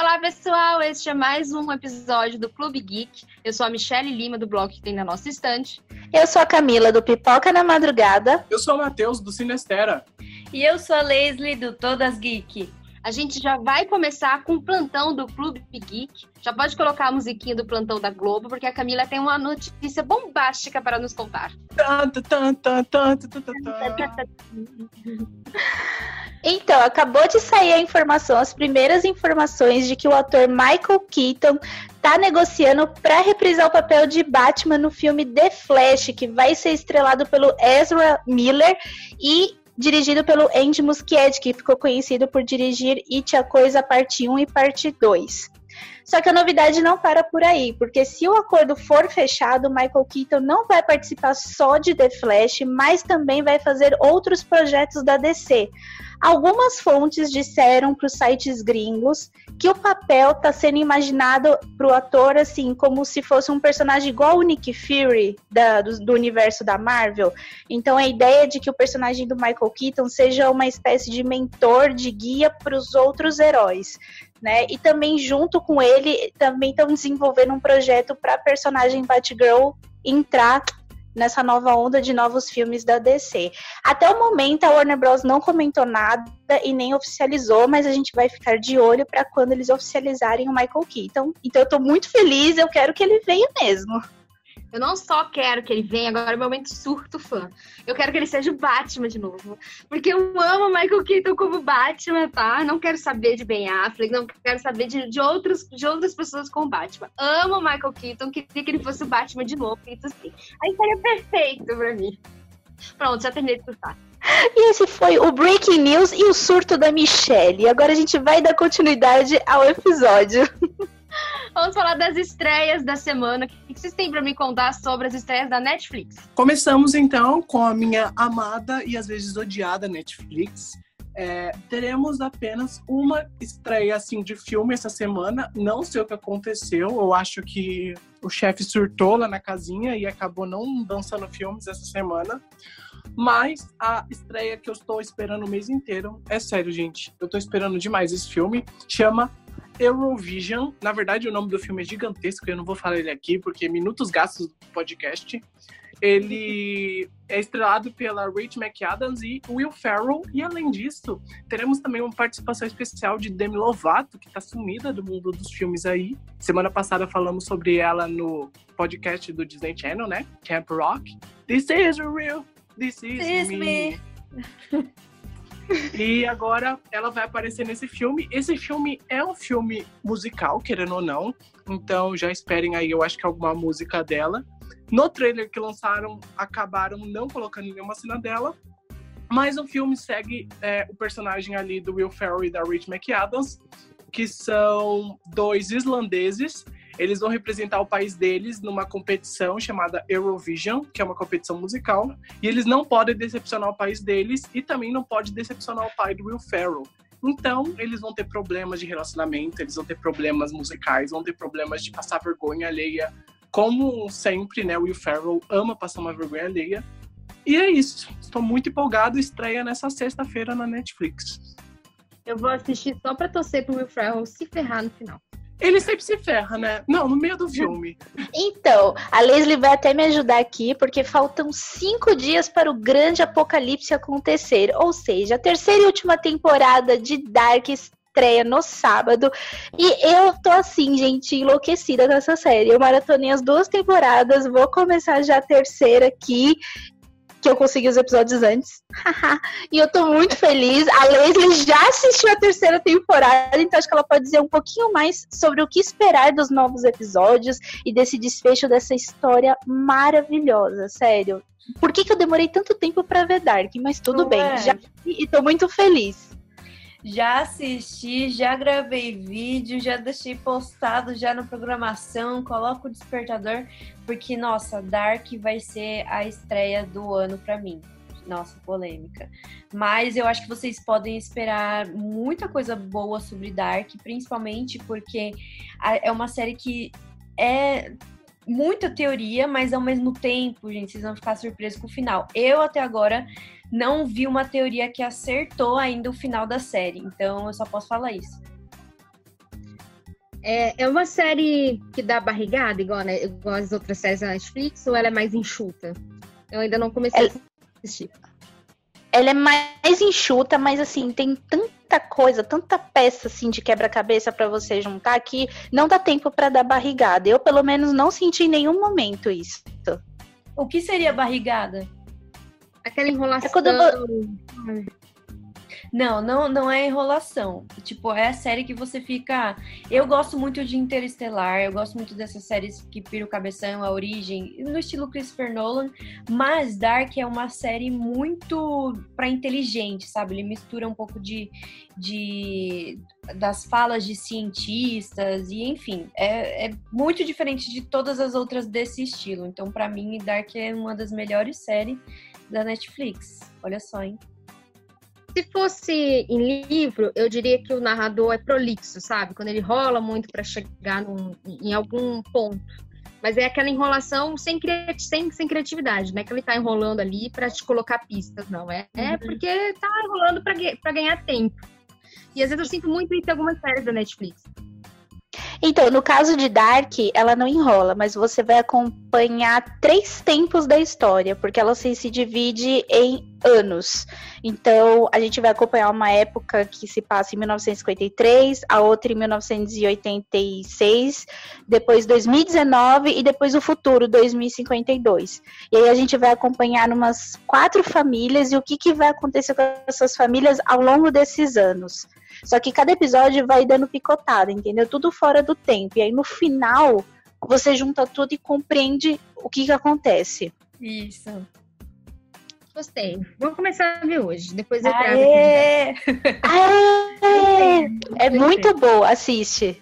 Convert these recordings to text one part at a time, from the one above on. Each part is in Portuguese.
Olá, pessoal! Este é mais um episódio do Clube Geek. Eu sou a Michelle Lima, do blog que tem na nossa estante. Eu sou a Camila, do Pipoca na Madrugada. Eu sou o Matheus, do Sinestera. E eu sou a Leslie, do Todas Geek. A gente já vai começar com o plantão do Clube Geek. Já pode colocar a musiquinha do plantão da Globo, porque a Camila tem uma notícia bombástica para nos contar. Então, acabou de sair a informação, as primeiras informações de que o ator Michael Keaton tá negociando para reprisar o papel de Batman no filme The Flash, que vai ser estrelado pelo Ezra Miller e dirigido pelo Andy Muschietti, que ficou conhecido por dirigir It a Coisa Parte 1 e Parte 2. Só que a novidade não para por aí, porque se o acordo for fechado, Michael Keaton não vai participar só de The Flash, mas também vai fazer outros projetos da DC. Algumas fontes disseram para os sites gringos que o papel está sendo imaginado para o ator assim como se fosse um personagem igual o Nick Fury da, do, do, universo da Marvel. Então a ideia de que o personagem do Michael Keaton seja uma espécie de mentor, de guia para os outros heróis. Né? E também junto com ele também estão desenvolvendo um projeto para a personagem Batgirl entrar nessa nova onda de novos filmes da DC. Até o momento, a Warner Bros. não comentou nada e nem oficializou, mas a gente vai ficar de olho para quando eles oficializarem o Michael Keaton. Então, eu tô muito feliz, eu quero que ele venha mesmo. Eu não só quero que ele venha, agora é o momento surto fã. Eu quero que ele seja o Batman de novo. Porque eu amo Michael Keaton como Batman, tá? Não quero saber de Ben Affleck, não quero saber de, de, outros, de outras pessoas com Batman. Amo Michael Keaton, queria que ele fosse o Batman de novo. Feito assim. Aí seria perfeito pra mim. Pronto, já terminei de surtar. E esse foi o Breaking News e o surto da Michelle. Agora a gente vai dar continuidade ao episódio. Vamos falar das estreias da semana. O que vocês têm para me contar sobre as estreias da Netflix? Começamos então com a minha amada e às vezes odiada Netflix. É, teremos apenas uma estreia assim de filme essa semana. Não sei o que aconteceu. Eu acho que o chefe surtou lá na casinha e acabou não dançando filmes essa semana. Mas a estreia que eu estou esperando o mês inteiro, é sério, gente. Eu estou esperando demais esse filme. Chama Eurovision. Na verdade, o nome do filme é gigantesco, eu não vou falar ele aqui, porque minutos gastos do podcast. Ele é estrelado pela Rachel McAdams e Will Ferrell. E além disso, teremos também uma participação especial de Demi Lovato, que está sumida do mundo dos filmes aí. Semana passada falamos sobre ela no podcast do Disney Channel, né? Camp Rock. This is real. This is, This me. me. E agora ela vai aparecer nesse filme. Esse filme é um filme musical, querendo ou não. Então já esperem aí, eu acho que alguma música dela. No trailer que lançaram, acabaram não colocando nenhuma cena dela. Mas o filme segue é, o personagem ali do Will Ferrell e da Rich McAdams, que são dois islandeses eles vão representar o país deles numa competição chamada Eurovision, que é uma competição musical, e eles não podem decepcionar o país deles e também não pode decepcionar o pai do Will Ferrell. Então, eles vão ter problemas de relacionamento, eles vão ter problemas musicais, vão ter problemas de passar vergonha alheia. Como sempre, né, Will Ferrell ama passar uma vergonha alheia. E é isso. Estou muito empolgado. Estreia nessa sexta-feira na Netflix. Eu vou assistir só para torcer pro Will Ferrell se ferrar no final. Ele sempre se ferra, né? Não, no meio do filme. Então, a Leslie vai até me ajudar aqui, porque faltam cinco dias para o grande apocalipse acontecer. Ou seja, a terceira e última temporada de Dark estreia no sábado. E eu tô assim, gente, enlouquecida com essa série. Eu maratonei as duas temporadas, vou começar já a terceira aqui que eu consegui os episódios antes. e eu tô muito feliz. A Leslie já assistiu a terceira temporada, então acho que ela pode dizer um pouquinho mais sobre o que esperar dos novos episódios e desse desfecho dessa história maravilhosa, sério. Por que, que eu demorei tanto tempo para ver Dark? Mas tudo Não bem, é. já e tô muito feliz. Já assisti, já gravei vídeo, já deixei postado já na programação, coloco o despertador, porque, nossa, Dark vai ser a estreia do ano para mim. Nossa, polêmica. Mas eu acho que vocês podem esperar muita coisa boa sobre Dark, principalmente porque é uma série que é muita teoria, mas ao mesmo tempo, gente, vocês vão ficar surpresos com o final. Eu até agora não vi uma teoria que acertou ainda o final da série, então eu só posso falar isso. É, é uma série que dá barrigada, igual, né, igual as outras séries da Netflix, ou ela é mais enxuta? Eu ainda não comecei ela... a assistir. Ela é mais enxuta, mas assim, tem tanta coisa, tanta peça assim de quebra-cabeça para você juntar que não dá tempo para dar barrigada. Eu, pelo menos, não senti em nenhum momento isso. O que seria barrigada? Aquela enrolação. É quando. Não, não, não é enrolação. Tipo, é a série que você fica. Eu gosto muito de Interestelar, eu gosto muito dessas séries que pira o cabeção, a origem, no estilo Christopher Nolan, mas Dark é uma série muito para inteligente, sabe? Ele mistura um pouco de, de das falas de cientistas e enfim, é, é muito diferente de todas as outras desse estilo. Então, para mim, Dark é uma das melhores séries da Netflix. Olha só, hein? Se fosse em livro, eu diria que o narrador é prolixo, sabe? Quando ele rola muito para chegar num, em algum ponto. Mas é aquela enrolação sem, sem, sem criatividade, não é que ele tá enrolando ali para te colocar pistas, não. É, é uhum. porque tá enrolando para ganhar tempo. E às vezes eu sinto muito isso em algumas séries da Netflix. Então, no caso de Dark, ela não enrola, mas você vai acompanhar três tempos da história, porque ela se, se divide em anos. Então, a gente vai acompanhar uma época que se passa em 1953, a outra em 1986, depois 2019 e depois o futuro, 2052. E aí a gente vai acompanhar umas quatro famílias e o que, que vai acontecer com essas famílias ao longo desses anos. Só que cada episódio vai dando picotada, entendeu? Tudo fora do tempo. E aí no final, você junta tudo e compreende o que, que acontece. Isso. Gostei. Vou começar a ver hoje. Depois eu trago. Aê! Aê! É muito boa, assiste.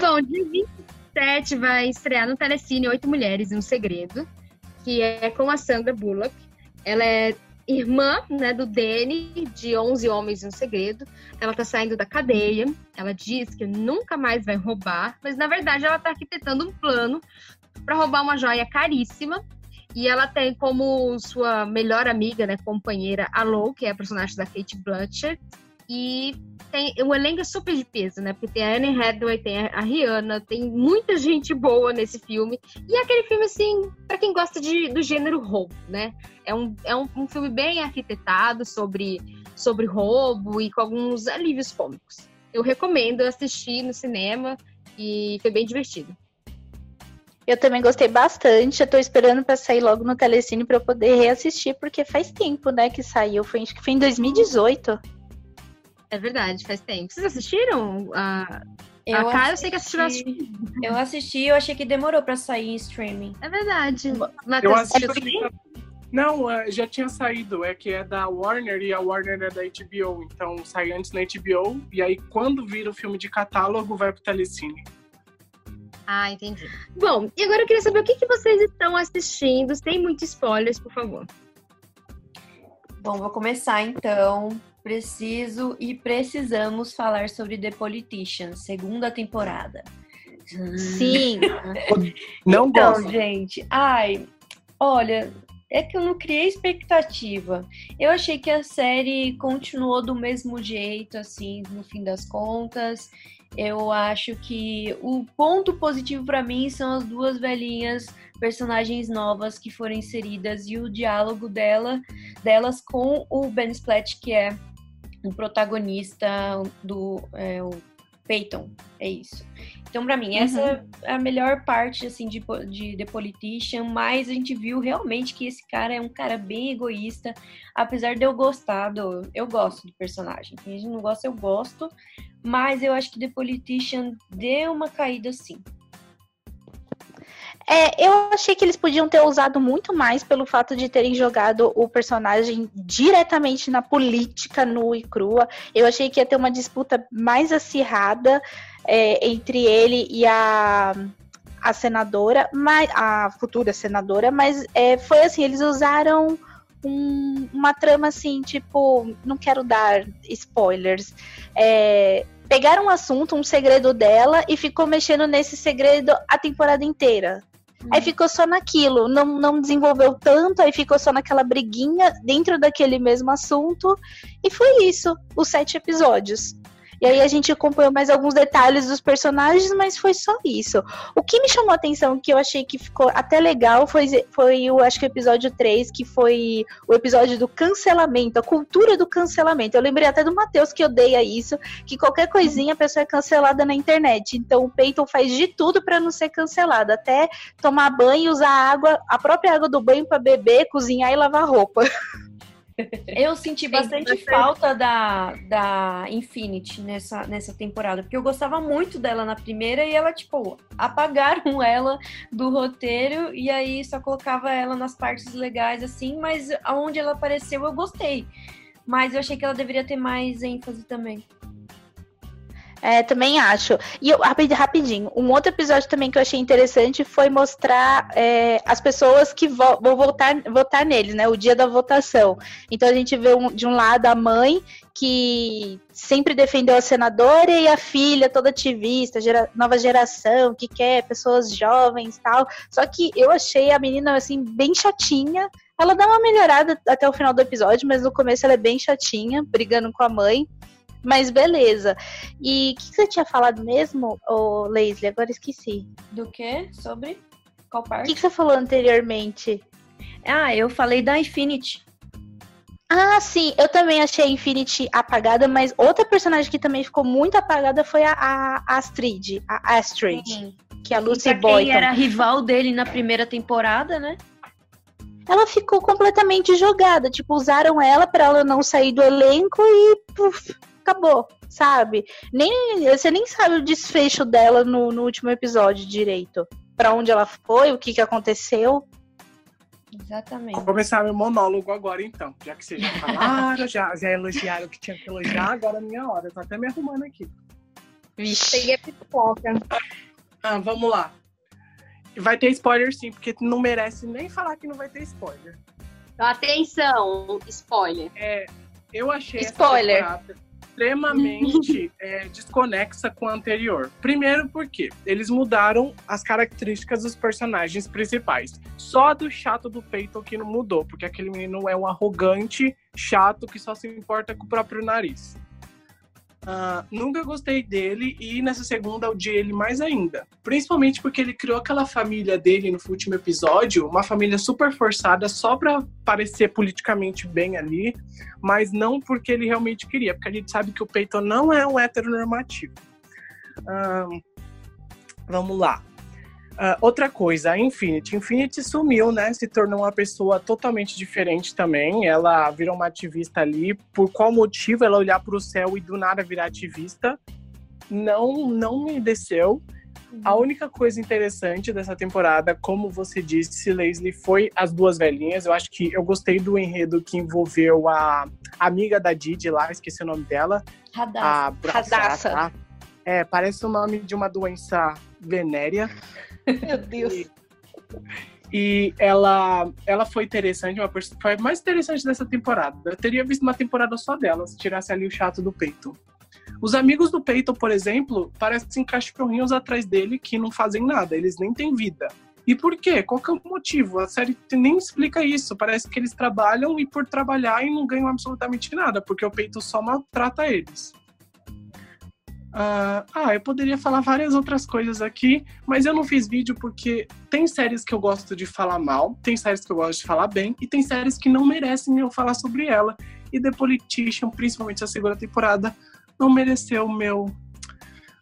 Bom, dia 27 vai estrear no Telecine Oito Mulheres e um Segredo, que é com a Sandra Bullock. Ela é irmã né, do Danny, de 11 Homens e um Segredo. Ela tá saindo da cadeia. Ela diz que nunca mais vai roubar, mas na verdade ela tá arquitetando um plano para roubar uma joia caríssima e ela tem como sua melhor amiga, né, companheira, a Lou, que é a personagem da Kate Blanchett. E tem, o elenco é super de peso, né? Porque tem a Anne Hathaway, tem a Rihanna, tem muita gente boa nesse filme. E é aquele filme, assim, para quem gosta de, do gênero roubo, né? É, um, é um, um filme bem arquitetado sobre, sobre roubo e com alguns alívios cômicos. Eu recomendo assistir no cinema e foi bem divertido. Eu também gostei bastante. Eu tô esperando para sair logo no Telecine para eu poder reassistir, porque faz tempo, né, que saiu. Foi, acho que foi em 2018. É verdade, faz tempo. Vocês assistiram? A, eu a cara, eu sei que assistiram. Assisti, eu assisti, eu achei que demorou para sair em streaming. É verdade. eu assisti. Não, é, já tinha saído. É que é da Warner e a Warner é da HBO. Então sai antes na HBO. E aí, quando vira o filme de catálogo, vai pro Telecine. Ah, entendi. Bom, e agora eu queria saber o que, que vocês estão assistindo, sem muitos spoilers, por favor. Bom, vou começar então. Preciso e precisamos falar sobre The Politician, segunda temporada. Sim. Não então, gosto. gente, ai, olha, é que eu não criei expectativa. Eu achei que a série continuou do mesmo jeito, assim, no fim das contas. Eu acho que o ponto positivo para mim são as duas velhinhas personagens novas que foram inseridas e o diálogo dela, delas com o Ben Splatt, que é o protagonista do é, o Peyton, é isso. Então, para mim, essa uhum. é a melhor parte, assim, de, de The Politician, mas a gente viu realmente que esse cara é um cara bem egoísta, apesar de eu gostar do... Eu gosto do personagem. Quem a gente não gosta, eu gosto, mas eu acho que The Politician deu uma caída, sim. É, eu achei que eles podiam ter usado muito mais pelo fato de terem jogado o personagem diretamente na política nua e crua. Eu achei que ia ter uma disputa mais acirrada é, entre ele e a, a senadora, mas, a futura senadora, mas é, foi assim, eles usaram um, uma trama assim, tipo, não quero dar spoilers. É, pegaram um assunto, um segredo dela, e ficou mexendo nesse segredo a temporada inteira. Hum. Aí ficou só naquilo, não, não desenvolveu tanto, aí ficou só naquela briguinha dentro daquele mesmo assunto, e foi isso, os sete episódios. E aí a gente acompanhou mais alguns detalhes dos personagens, mas foi só isso. O que me chamou a atenção, que eu achei que ficou até legal, foi, foi o, acho que o episódio 3, que foi o episódio do cancelamento, a cultura do cancelamento. Eu lembrei até do Matheus que odeia isso, que qualquer coisinha a pessoa é cancelada na internet. Então o Peyton faz de tudo para não ser cancelado, até tomar banho, usar água, a própria água do banho para beber, cozinhar e lavar roupa. Eu senti bastante falta da, da Infinity nessa, nessa temporada, porque eu gostava muito dela na primeira e ela, tipo, apagaram ela do roteiro e aí só colocava ela nas partes legais, assim, mas aonde ela apareceu eu gostei. Mas eu achei que ela deveria ter mais ênfase também. É, também acho. E eu, rapidinho, um outro episódio também que eu achei interessante foi mostrar é, as pessoas que vo vão votar, votar neles, né? O dia da votação. Então a gente vê um, de um lado a mãe que sempre defendeu a senadora e a filha toda ativista, gera, nova geração, que quer pessoas jovens tal. Só que eu achei a menina assim bem chatinha. Ela dá uma melhorada até o final do episódio, mas no começo ela é bem chatinha, brigando com a mãe. Mas beleza. E o que, que, você tinha falado mesmo, ô Leslie? Agora esqueci. Do que? Sobre? Qual parte? O que, que você falou anteriormente? Ah, eu falei da Infinity. Ah, sim, eu também achei a Infinity apagada, mas outra personagem que também ficou muito apagada foi a, a Astrid, a Astrid, sim. que é a Lucy Boy. Quem era rival dele na primeira temporada, né? Ela ficou completamente jogada, tipo, usaram ela para ela não sair do elenco e puf, acabou, sabe? Nem, você nem sabe o desfecho dela no, no último episódio direito. para onde ela foi, o que, que aconteceu. Exatamente. Vou começar meu monólogo agora, então. Já que vocês já falaram, já, já elogiaram o que tinha que elogiar, agora é minha hora. Tô até me arrumando aqui. Vixe. Peguei a pipoca. Ah, vamos lá. Vai ter spoiler sim, porque não merece nem falar que não vai ter spoiler. Atenção, spoiler. É, eu achei spoiler extremamente é, desconexa com a anterior. Primeiro porque eles mudaram as características dos personagens principais. Só do chato do Peyton que não mudou, porque aquele menino é um arrogante, chato, que só se importa com o próprio nariz. Uh, nunca gostei dele e nessa segunda odiei ele mais ainda. Principalmente porque ele criou aquela família dele no último episódio, uma família super forçada só pra parecer politicamente bem ali, mas não porque ele realmente queria, porque a gente sabe que o Peyton não é um heteronormativo. Uh, vamos lá. Uh, outra coisa, a Infinity. Infinity sumiu, né? Se tornou uma pessoa totalmente diferente também. Ela virou uma ativista ali. Por qual motivo ela olhar para o céu e do nada virar ativista? Não, não me desceu. A uhum. única coisa interessante dessa temporada, como você disse, Leslie, foi as duas velhinhas. Eu acho que eu gostei do enredo que envolveu a amiga da Didi lá, esqueci o nome dela. Radassa. A Radassa. É, parece o nome de uma doença venérea. Meu Deus. E, ela, ela foi interessante, uma foi mais interessante dessa temporada. Eu teria visto uma temporada só dela, se tirasse ali o chato do peito. Os amigos do Peyton, por exemplo, parecem cachorrinhos atrás dele que não fazem nada, eles nem têm vida. E por quê? Qual que é o motivo? A série nem explica isso. Parece que eles trabalham e por trabalhar e não ganham absolutamente nada, porque o Peyton só maltrata eles. Uh, ah, eu poderia falar várias outras coisas aqui, mas eu não fiz vídeo porque tem séries que eu gosto de falar mal, tem séries que eu gosto de falar bem, e tem séries que não merecem eu falar sobre ela. E The Politician, principalmente a segunda temporada, não mereceu o meu,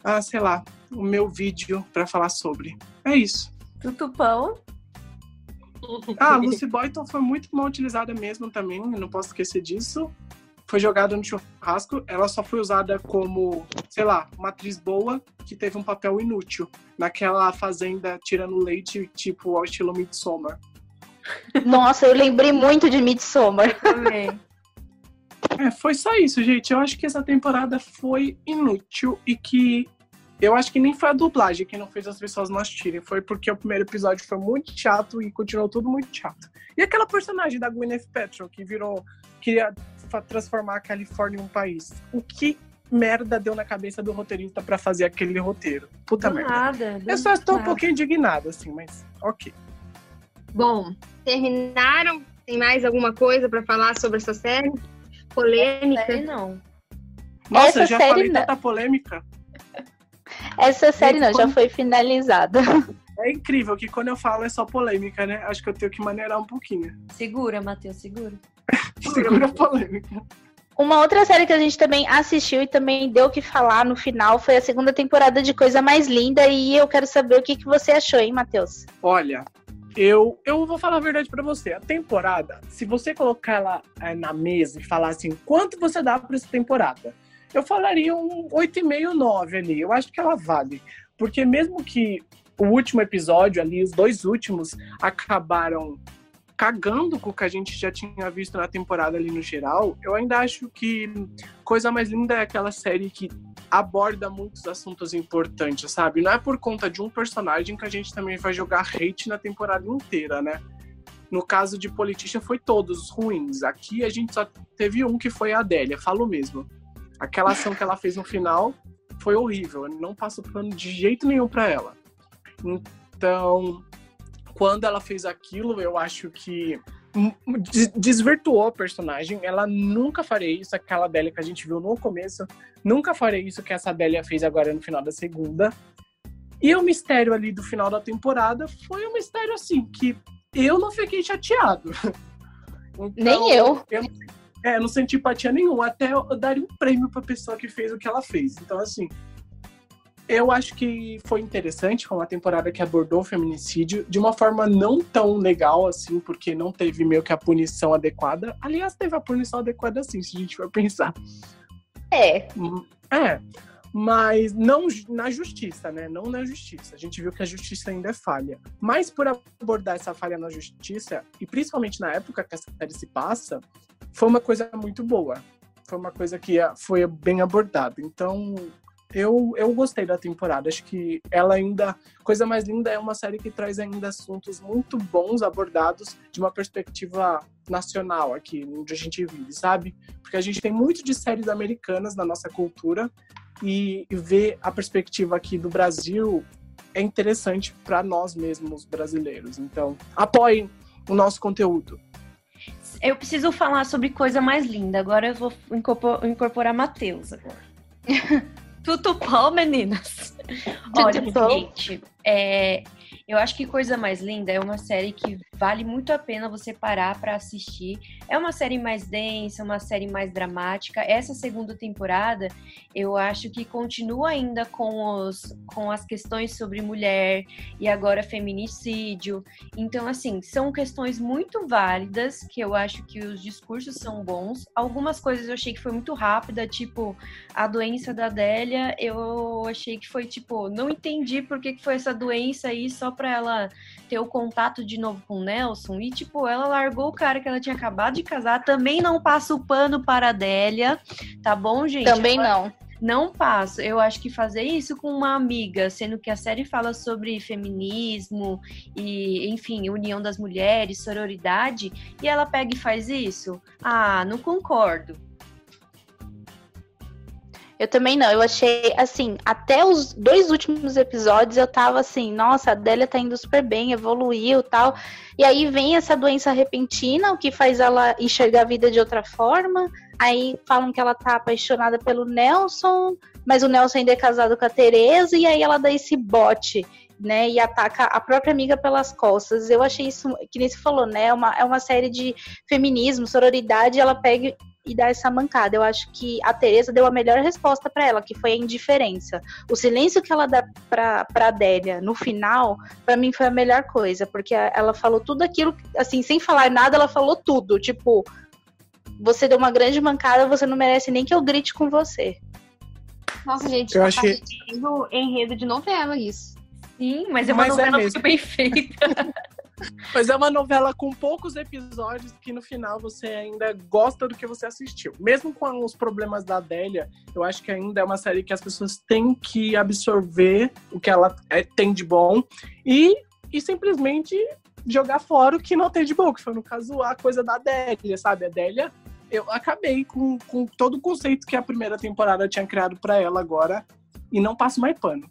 ah, sei lá, o meu vídeo para falar sobre. É isso. Tutupão. Ah, Lucy Boyton foi muito mal utilizada mesmo também, não posso esquecer disso foi jogada no churrasco, ela só foi usada como, sei lá, uma atriz boa que teve um papel inútil naquela fazenda tirando leite, tipo ao estilo Midsommar. Nossa, eu lembrei muito de Midsommar. Também. É, foi só isso, gente. Eu acho que essa temporada foi inútil e que eu acho que nem foi a dublagem que não fez as pessoas não assistirem. Foi porque o primeiro episódio foi muito chato e continuou tudo muito chato. E aquela personagem da Gwyneth Paltrow que virou queria transformar a Califórnia em um país. O que merda deu na cabeça do roteirista para fazer aquele roteiro? Puta do merda. Nada, eu só estou nada. um pouquinho indignado, assim, mas ok. Bom, terminaram? Tem mais alguma coisa para falar sobre essa série? Polêmica? Série não. Nossa, Essa já série falei não. tanta polêmica. Essa série não, já foi finalizada. É incrível que quando eu falo é só polêmica, né? Acho que eu tenho que maneirar um pouquinho. Segura, Matheus, segura. Segura a polêmica. Uma outra série que a gente também assistiu e também deu o que falar no final foi a segunda temporada de Coisa Mais Linda. E eu quero saber o que, que você achou, hein, Matheus? Olha, eu, eu vou falar a verdade pra você. A temporada, se você colocar ela é, na mesa e falar assim, quanto você dá pra essa temporada? Eu falaria um 8,5, 9 ali. Eu acho que ela vale. Porque mesmo que o último episódio ali, os dois últimos, acabaram cagando com o que a gente já tinha visto na temporada ali no geral, eu ainda acho que Coisa Mais Linda é aquela série que aborda muitos assuntos importantes, sabe? Não é por conta de um personagem que a gente também vai jogar hate na temporada inteira, né? No caso de Politician foi todos os ruins. Aqui a gente só teve um que foi a Adélia, falo mesmo. Aquela ação que ela fez no final foi horrível, eu não passo plano de jeito nenhum pra ela. Então, quando ela fez aquilo, eu acho que des- desvirtuou a personagem. Ela nunca faria isso, aquela Adélia que a gente viu no começo. Nunca faria isso que essa Adélia fez agora no final da segunda. E o mistério ali do final da temporada foi um mistério assim, que eu não fiquei chateado. Então, Nem eu. eu é, não senti empatia nenhuma. Até eu daria um prêmio pra pessoa que fez o que ela fez. Então, assim, eu acho que foi interessante, foi uma temporada que abordou o feminicídio de uma forma não tão legal, assim, porque não teve meio que a punição adequada. Aliás, teve a punição adequada, sim, se a gente for pensar. É. É, mas não na justiça, né? Não na justiça. A gente viu que a justiça ainda é falha. Mas por abordar essa falha na justiça, e principalmente na época que essa série se passa, foi uma coisa muito boa. Foi uma coisa que ah, foi bem abordada. Então, eu, eu gostei da temporada. Acho que ela ainda. Coisa Mais Linda é uma série que traz ainda assuntos muito bons abordados de uma perspectiva nacional aqui, onde a gente vive, sabe? Porque a gente tem muito de séries americanas na nossa cultura e ver a perspectiva aqui do Brasil é interessante para nós mesmos brasileiros. Então, apoiem o nosso conteúdo. Eu preciso falar sobre coisa mais linda. Agora eu vou incorpor- incorporar Matheus agora. Tudo bom, meninas? Olha, gente, é, eu acho que Coisa Mais Linda é uma série que vale muito a pena você parar pra assistir. É uma série mais densa, uma série mais dramática. Essa segunda temporada, eu acho que continua ainda com, os, com as questões sobre mulher e agora feminicídio. Então, assim, são questões muito válidas, que eu acho que os discursos são bons. Algumas coisas eu achei que foi muito rápida, tipo, a doença da Adélia, eu achei que foi, tipo, não entendi por que que foi essa doença aí só pra ela ter o contato de novo com Nelson. E, tipo, ela largou o cara que ela tinha acabado de casar. Também não passa o pano para a Adélia, tá bom, gente? Também Ela- não. não passo. Eu acho que fazer isso com uma amiga, sendo que a série fala sobre feminismo e, enfim, união das mulheres, sororidade, e ela pega e faz isso? Ah, não concordo. Eu também não. Eu achei, assim, até os dois últimos episódios eu tava assim, nossa, a Adélia tá indo super bem, evoluiu tal. E aí vem essa doença repentina, o que faz ela enxergar a vida de outra forma. Aí falam que ela tá apaixonada pelo Nelson, mas o Nelson ainda é casado com a Tereza, e aí ela dá esse bote. Né, e ataca a própria amiga pelas costas. Eu achei isso, que nem você falou, né? É uma, é uma série de feminismo, sororidade, ela pega e dá essa mancada. Eu acho que a Teresa deu a melhor resposta pra ela, que foi a indiferença. O silêncio que ela dá pra, pra Adélia no final, pra mim foi a melhor coisa, porque ela falou tudo aquilo, assim, sem falar nada, ela falou tudo. Tipo, você deu uma grande mancada, você não merece nem que eu grite com você. Nossa, gente, Eu tá achei- parecendo enredo de novela isso. Sim, mas é uma Mas é novela mesmo. muito bem feita. Mas é uma novela com poucos episódios que no final você ainda gosta do que você assistiu. Mesmo com os problemas da Adélia, eu acho que ainda é uma série que as pessoas têm que absorver o que ela é- tem de bom e, e simplesmente jogar fora o que não tem de bom, que foi no caso a coisa da Adélia, sabe? A Adélia, eu acabei com, com todo o conceito que a primeira temporada tinha criado pra ela agora e não passo mais pano.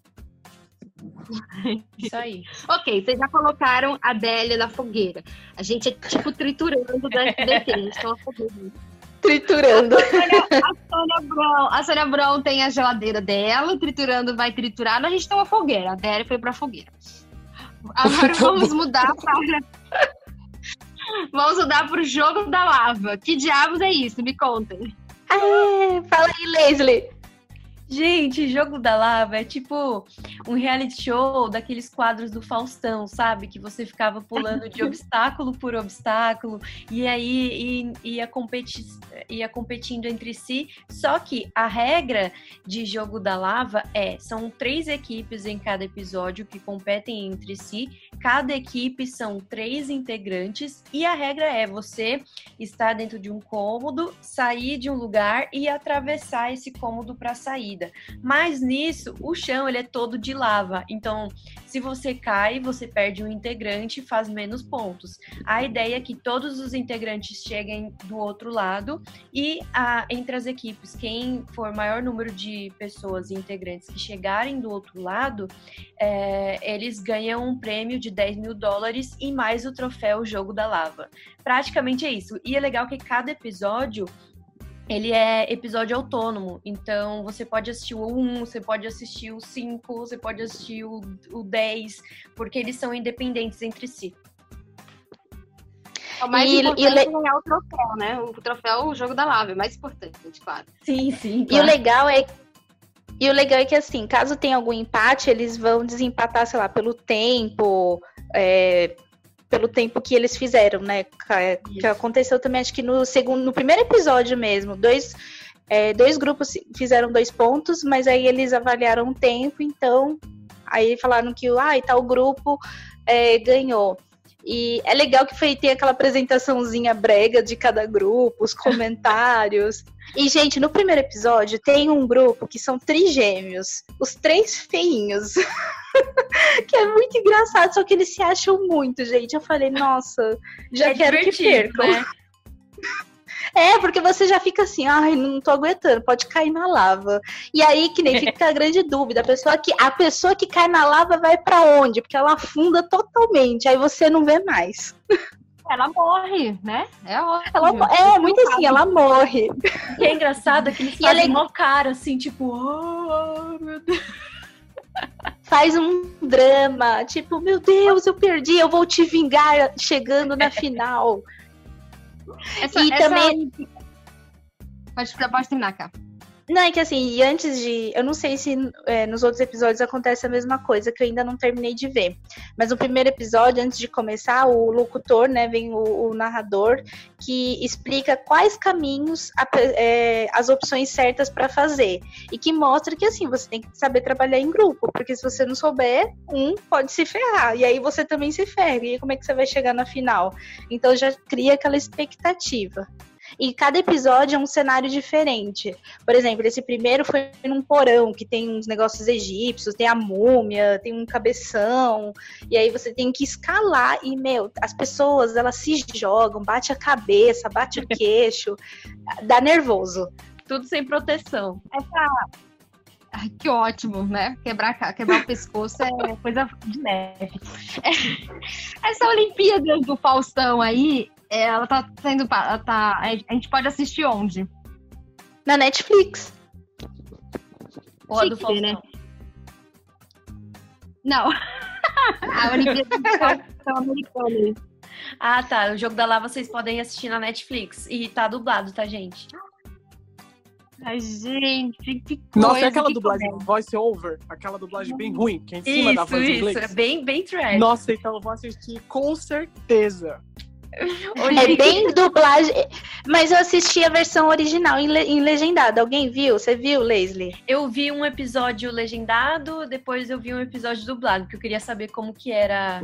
Isso aí. Ok, vocês já colocaram a Adélia na fogueira. A gente é tipo triturando do SBT, a gente tá uma fogueira. triturando. A Sônia Brown, a Sônia Brown tem a geladeira dela, triturando vai triturar. A gente tem uma fogueira. A Dere foi pra fogueira. Agora vamos mudar para. Vamos mudar pro jogo da lava. Que diabos é isso? Me contem. É, fala aí, Leslie. Gente, Jogo da Lava é tipo um reality show daqueles quadros do Faustão, sabe? Que você ficava pulando de obstáculo por obstáculo e aí ia, competi ia competindo entre si. Só que a regra de Jogo da Lava é: são três equipes em cada episódio que competem entre si. Cada equipe são três integrantes e a regra é você estar dentro de um cômodo, sair de um lugar e atravessar esse cômodo para sair corrida. Mas nisso, o chão ele é todo de lava. Então, se você cai, você perde um integrante e faz menos pontos. A ideia é que todos os integrantes cheguem do outro lado e a, entre as equipes, quem for maior número de pessoas e integrantes que chegarem do outro lado, é, eles ganham um prêmio de 10 mil dólares e mais o troféu Jogo da Lava. Praticamente é isso. E é legal que cada episódio ele é episódio autônomo. Então, você pode assistir o 1, você pode assistir o 5, você pode assistir o, o 10, porque eles são independentes entre si. O mais e, importante e le... é o troféu, né? O troféu, o jogo da lava, é mais importante, claro. Sim, sim. Claro. E o legal é e o legal é que, assim, caso tenha algum empate, eles vão desempatar, sei lá, pelo tempo, é, pelo tempo que eles fizeram, né? Que aconteceu também, acho que no segundo, no primeiro episódio mesmo, dois, é, dois grupos fizeram dois pontos, mas aí eles avaliaram o tempo, então aí falaram que ah, tal grupo é, ganhou. E é legal que foi ter aquela apresentaçãozinha brega de cada grupo, os comentários. E, gente, no primeiro episódio tem um grupo que são trigêmeos, os três feinhos. que é muito engraçado, só que eles se acham muito, gente. Eu falei, nossa, já é quero que percam. Né? É, porque você já fica assim, ai, não tô aguentando, pode cair na lava. E aí que nem fica a grande dúvida, a pessoa que a pessoa que cai na lava vai para onde? Porque ela afunda totalmente, aí você não vê mais. Ela morre, né? É óbvio. Ela, é, muito assim, ela morre. E é engraçado que eles fazem ela... uma cara assim, tipo, oh, meu Deus faz um drama, tipo, meu Deus, eu perdi, eu vou te vingar chegando na final. Essa, e essa... também. Pode, pode terminar, cá. Não, é que assim, antes de. Eu não sei se é, nos outros episódios acontece a mesma coisa, que eu ainda não terminei de ver. Mas no primeiro episódio, antes de começar, o locutor, né, vem o, o narrador, que explica quais caminhos, a, é, as opções certas para fazer. E que mostra que, assim, você tem que saber trabalhar em grupo, porque se você não souber, um pode se ferrar. E aí você também se ferra. E como é que você vai chegar na final? Então já cria aquela expectativa. E cada episódio é um cenário diferente. Por exemplo, esse primeiro foi num porão que tem uns negócios egípcios, tem a múmia, tem um cabeção. E aí você tem que escalar e, meu, as pessoas elas se jogam, bate a cabeça, bate o queixo, dá nervoso. Tudo sem proteção. Essa, Ai, que ótimo, né? Quebrar, quebrar o pescoço é coisa de neve. É, essa Olimpíada do Faustão aí, ela tá sendo. Tá, a gente pode assistir onde? Na Netflix. Ou a do Faustão? Né? Não. a Olimpíada do Faustão americana. Ah, tá. O jogo da lá vocês podem assistir na Netflix. E tá dublado, tá, gente? Ai, gente, que coisa. Nossa, é aquela dublagem coisa. voice over, aquela dublagem bem ruim, que é em cima isso, da voz isso, inglês. Isso, é bem, bem trash. Nossa, então eu vou assistir com certeza. É bem dublagem. Mas eu assisti a versão original em, le em legendado. Alguém viu? Você viu, Leslie? Eu vi um episódio legendado, depois eu vi um episódio dublado, porque eu queria saber como que era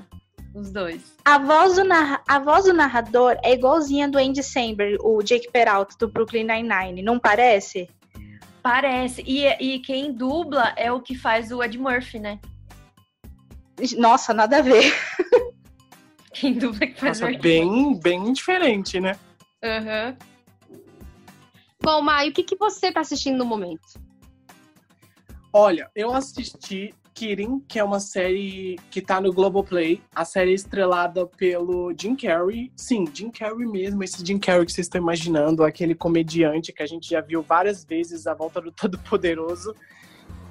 os dois. A voz do, a voz do narrador é igualzinha do Andy Samberg, o Jake Peralta do Brooklyn Nine-Nine, não parece? Parece. E, e quem dubla é o que faz o Ed Murphy, né? Nossa, nada a ver. Quem dubla que faz Nossa, bem, bem diferente, né? Aham. Uhum. Bom, Maio, o que, que você tá assistindo no momento? Olha, eu assisti Kidding, que é uma série que tá no Globoplay. A série estrelada pelo Jim Carrey. Sim, Jim Carrey mesmo, esse Jim Carrey que vocês estão imaginando, aquele comediante que a gente já viu várias vezes a volta do Todo-Poderoso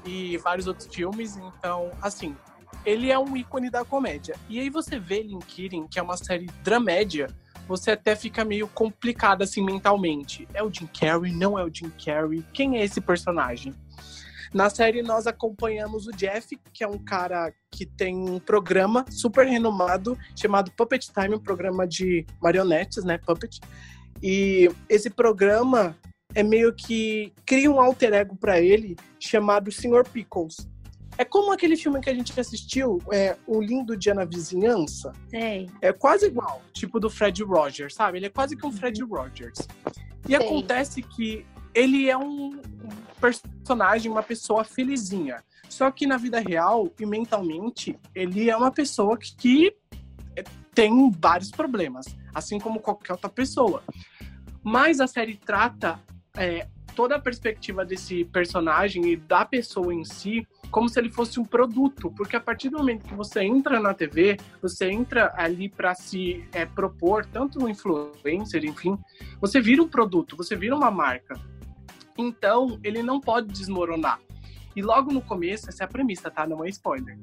e vários outros filmes. Então, assim, ele é um ícone da comédia. E aí você vê Kidding, que é uma série dramédia, você até fica meio complicado assim mentalmente. É o Jim Carrey? Não é o Jim Carrey? Quem é esse personagem? Na série, nós acompanhamos o Jeff, que é um cara que tem um programa super renomado chamado Puppet Time, um programa de marionetes, né? Puppet. E esse programa é meio que cria um alter ego para ele chamado Sr. Pickles. É como aquele filme que a gente assistiu, é, O Lindo Dia na Vizinhança. Sei. É quase igual, tipo do Fred Rogers, sabe? Ele é quase que um Fred Rogers. E Sei. acontece que ele é um personagem, uma pessoa felizinha. Só que na vida real e mentalmente, ele é uma pessoa que, que tem vários problemas, assim como qualquer outra pessoa. Mas a série trata é, toda a perspectiva desse personagem e da pessoa em si como se ele fosse um produto, porque a partir do momento que você entra na TV, você entra ali para se é, propor, tanto no influencer, enfim, você vira um produto, você vira uma marca. Então, ele não pode desmoronar. E logo no começo, essa é a premissa, tá? Não é spoiler.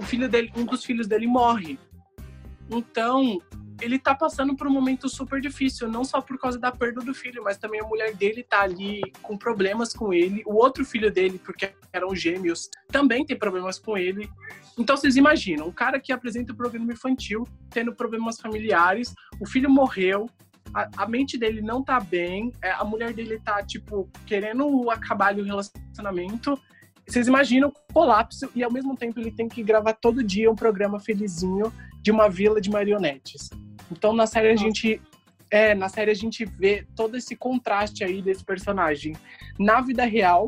O filho dele, um dos filhos dele morre. Então, ele tá passando por um momento super difícil, não só por causa da perda do filho, mas também a mulher dele tá ali com problemas com ele. O outro filho dele, porque eram gêmeos, também tem problemas com ele. Então vocês imaginam, um cara que apresenta o programa infantil, tendo problemas familiares, o filho morreu, a, a mente dele não tá bem, é, a mulher dele tá, tipo, querendo acabar o relacionamento. Vocês imaginam o colapso e ao mesmo tempo ele tem que gravar todo dia um programa felizinho de uma vila de marionetes. Então na série a gente é, na série a gente vê todo esse contraste aí desse personagem na vida real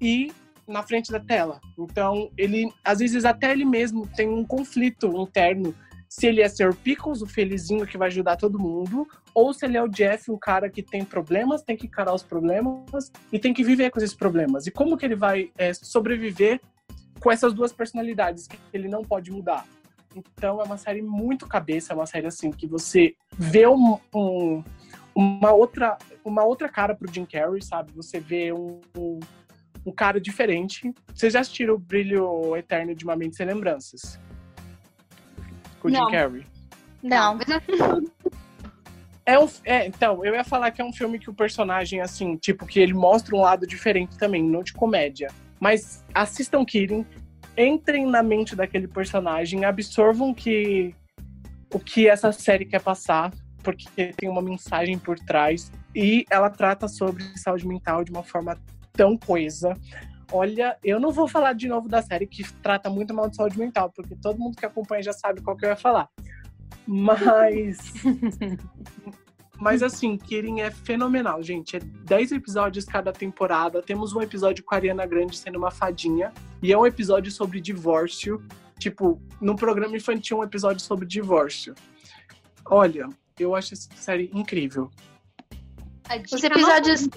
e na frente da tela. Então, ele às vezes até ele mesmo tem um conflito interno se ele é Sr. Pickles, o felizinho que vai ajudar todo mundo, ou se ele é o Jeff, um cara que tem problemas, tem que encarar os problemas e tem que viver com esses problemas. E como que ele vai é, sobreviver com essas duas personalidades que ele não pode mudar? Então é uma série muito cabeça, é uma série assim que você vê um, um, uma outra uma outra cara pro Jim Carrey, sabe? Você vê um, um, um cara diferente. Vocês já assistiram o Brilho Eterno de uma Mente Sem Lembranças? Com o Jim Não. Carrey. Não. Mas É, um, é, então, eu ia falar que é um filme que o personagem, assim, tipo, que ele mostra um lado diferente também, não de comédia. Mas assistam Kidding, entrem na mente daquele personagem, absorvam que o que essa série quer passar, porque tem uma mensagem por trás e ela trata sobre saúde mental de uma forma tão coesa. Olha, eu não vou falar de novo da série que trata muito mal de saúde mental, porque todo mundo que acompanha já sabe qual que eu ia falar. Mas Mas assim, Kirin é fenomenal, gente. É 10 episódios cada temporada. Temos um episódio com a Ariana Grande sendo uma fadinha. E é um episódio sobre divórcio. Tipo, no programa infantil, um episódio sobre divórcio. Olha, eu acho essa série incrível. Os dica episódios.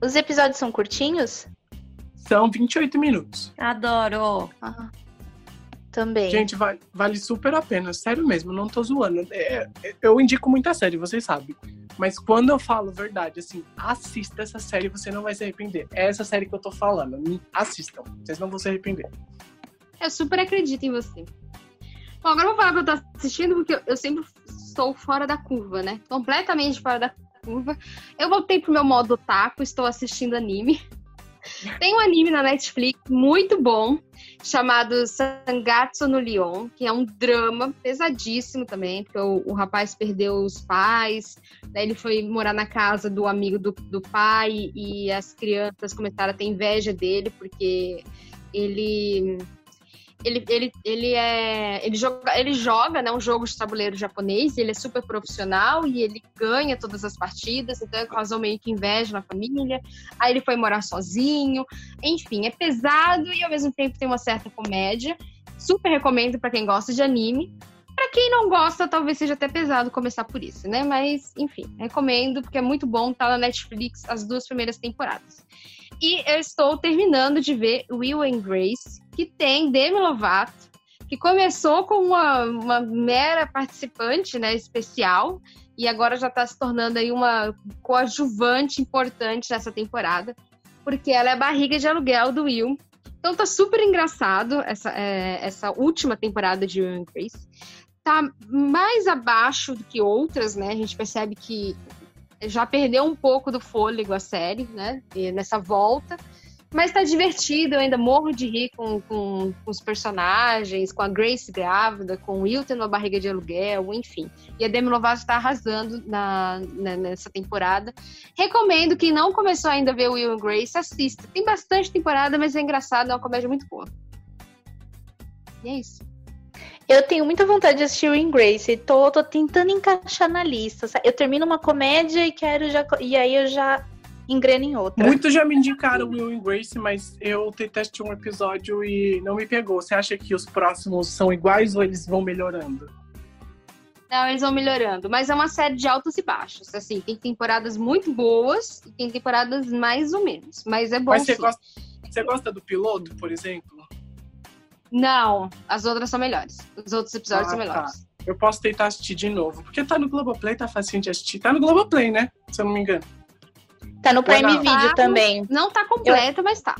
Os episódios são curtinhos? São 28 minutos. Adoro. Ah, também. Gente, vai- vale super a pena. Sério mesmo, não tô zoando. É- é- eu indico muita série, vocês sabem. Mas quando eu falo verdade, assim, assista essa série, você não vai se arrepender. É essa série que eu tô falando. Me- Assistam, vocês não vão se arrepender. Eu super acredito em você. Bom, agora eu vou falar que eu tô assistindo, porque eu- sempre estou fora da curva, né? Completamente fora da curva. Eu voltei pro meu modo otaku, estou assistindo anime. Tem um anime na Netflix muito bom, chamado Sangatsu no Lyon, que é um drama pesadíssimo também, porque o, o rapaz perdeu os pais, daí ele foi morar na casa do amigo do, do pai, e as crianças começaram a ter inveja dele, porque ele ele, ele, ele é. Ele joga, ele joga né, um jogo de tabuleiro japonês, ele é super profissional e ele ganha todas as partidas, então causou meio que inveja na família. Aí ele foi morar sozinho. Enfim, é pesado e ao mesmo tempo tem uma certa comédia. Super recomendo para quem gosta de anime. Pra quem não gosta, talvez seja até pesado começar por isso, né? Mas, enfim, recomendo, porque é muito bom, tá na Netflix as duas primeiras temporadas. E eu estou terminando de ver Will and Grace, que tem Demi Lovato, que começou com uma, uma mera participante né, especial e agora já está se tornando aí uma coadjuvante importante nessa temporada, porque ela é a barriga de aluguel do Will. Então tá super engraçado essa, é, essa última temporada de Will and Grace. Tá mais abaixo do que outras, né? A gente percebe que já perdeu um pouco do fôlego a série, né? E nessa volta. Mas tá divertido, eu ainda morro de rir com, com, com, os personagens, com a Grace grávida, com o Will tendo uma barriga de aluguel, enfim. E a Demi Lovato tá arrasando na, na, nessa temporada. Recomendo, quem não começou ainda a ver Will e Grace, assista. Tem bastante temporada, mas é engraçado, é uma comédia muito boa. E é isso. Eu tenho muita vontade de assistir Will Grace. Tô, tô tentando encaixar na lista. Eu termino uma comédia e quero já. E aí eu já engreno em outra. Muitos já me indicaram Will Grace, mas eu tentei assistir um episódio e não me pegou. Você acha que os próximos são iguais ou eles vão melhorando? Não, eles vão melhorando. Mas é uma série de altos e baixos. Assim, tem temporadas muito boas e tem temporadas mais ou menos. Mas é bom. Mas você, gosta, você gosta do piloto, por exemplo? Não, as outras são melhores. Os outros episódios ah, são melhores. Tá. Eu posso tentar assistir de novo. Porque tá no Globoplay, tá facinho de assistir. Tá no Globoplay, né? Se eu não me engano. Tá no Prime Video tá, também. Não tá completo, eu... mas tá.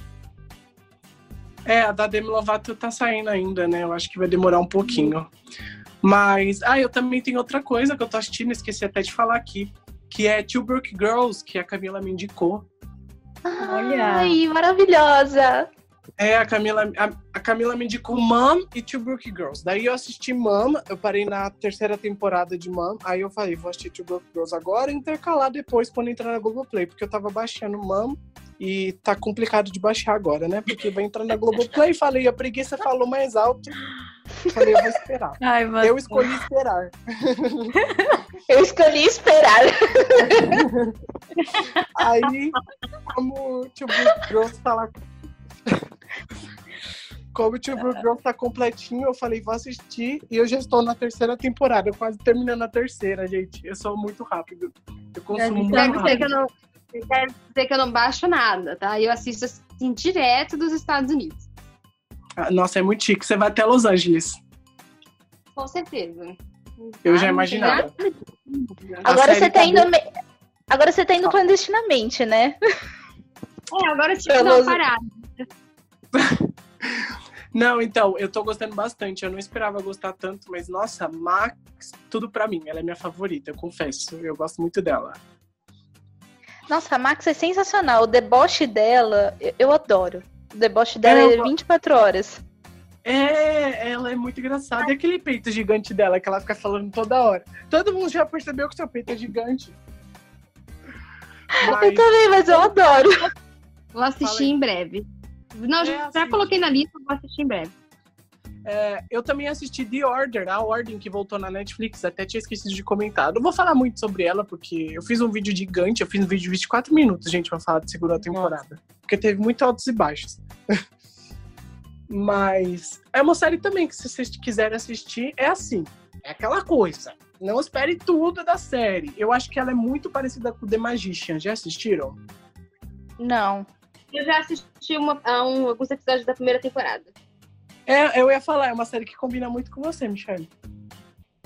É, a da Demi Lovato tá saindo ainda, né? Eu acho que vai demorar um pouquinho. Mas, ah, eu também tenho outra coisa que eu tô assistindo, esqueci até de falar aqui, que é Two Brook Girls, que a Camila me indicou. Olha! Ai, maravilhosa! É, a Camila, a, a, Camila me indicou Mom e Two Brook Girls. Daí eu assisti Mom, eu parei na terceira temporada de Mom. Aí eu falei, vou assistir Two Brook Girls agora e intercalar depois quando entrar na Globoplay. Porque eu tava baixando Mom e tá complicado de baixar agora, né? Porque vai entrar na Globoplay. Falei, a preguiça falou mais alto. Falei, eu vou esperar. Ai, eu escolhi esperar. eu escolhi esperar. Aí, como Two Brook Girls falar como o Tio Girl tá completinho, eu falei, vou assistir. E eu já estou na terceira temporada, quase terminando a terceira, gente. Eu sou muito rápido. Eu consumo muito rápido. Dizer que eu não, quer dizer que eu não baixo nada, tá? Eu assisto assim, direto dos Estados Unidos. Ah, nossa, é muito chique. Você vai até Los Angeles. Com certeza. Eu já imaginava. Agora você tá indo. Agora você tá indo clandestinamente, né? É, agora tipo, Pelos... não, parada. Não, então, eu tô gostando bastante. Eu não esperava gostar tanto, mas nossa, Max, tudo pra mim. Ela é minha favorita, eu confesso. Eu gosto muito dela. Nossa, a Max é sensacional. O deboche dela, eu adoro. O deboche dela é, é 24 horas. É, ela é muito engraçada. E aquele peito gigante dela que ela fica falando toda hora. Todo mundo já percebeu que seu peito é gigante. Mas... Eu também, mas eu adoro. Vou assistir em breve. Não, é, já, assim, coloquei na lista, vou assistir em breve. É, eu também assisti The Order, a Ordem que voltou na Netflix, até tinha esquecido de comentar. Não vou falar muito sobre ela, porque eu fiz um vídeo gigante, eu fiz um vídeo de 24 minutos, gente, pra falar de segunda temporada. Nossa. Porque teve muito altos e baixos. Mas é uma série também que, se vocês quiserem assistir, é assim. É aquela coisa. Não espere tudo da série. Eu acho que ela é muito parecida com The Magician. Já assistiram? Não. Eu já assisti uma, a um, alguns episódios da primeira temporada. É, eu ia falar, é uma série que combina muito com você, Michelle.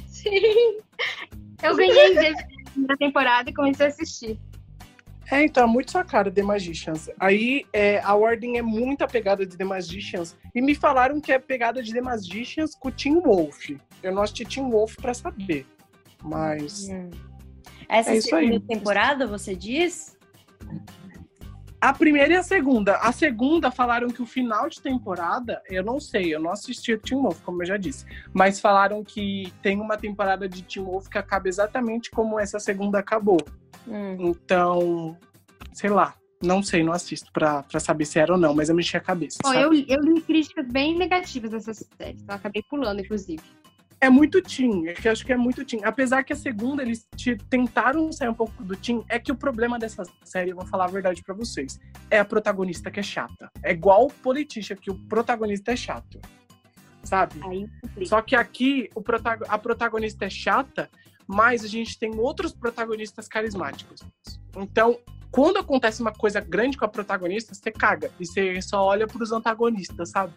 Sim. Eu ganhei da temporada e comecei a assistir. É, então, é muito sua cara, The Magicians. Aí, é, a Ordem é muito apegada de The Magicians. E me falaram que é pegada de The Magicians com o Tim Wolf. Eu não assisti Tim Wolf pra saber. Mas. Hum. Essa é segunda temporada, você diz? A primeira e a segunda. A segunda falaram que o final de temporada, eu não sei, eu não assisti o Teen Wolf, como eu já disse, mas falaram que tem uma temporada de Teen Wolf que acaba exatamente como essa segunda acabou. Hum. Então, sei lá, não sei, não assisto pra, pra saber se era ou não, mas eu mexi a cabeça. Bom, eu, eu li críticas bem negativas dessa série, então acabei pulando, inclusive é muito Tim. É que eu acho que é muito Tim. Apesar que a segunda eles te, tentaram sair um pouco do Tim, é que o problema dessa série, eu vou falar a verdade para vocês, é a protagonista que é chata. É igual Politicia, que o protagonista é chato. Sabe? Aí, Só que aqui o a protagonista é chata, mas a gente tem outros protagonistas carismáticos. Então, quando acontece uma coisa grande com a protagonista, você caga. E você só olha pros antagonistas, sabe?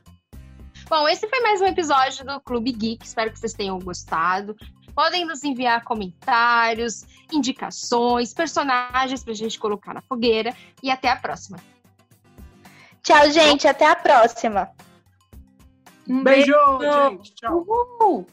Bom, esse foi mais um episódio do Clube Geek. Espero que vocês tenham gostado. Podem nos enviar comentários, indicações, personagens pra gente colocar na fogueira. E até a próxima. Tchau, gente. Até a próxima. Um Beijo, beijo. gente. Tchau. Uhul.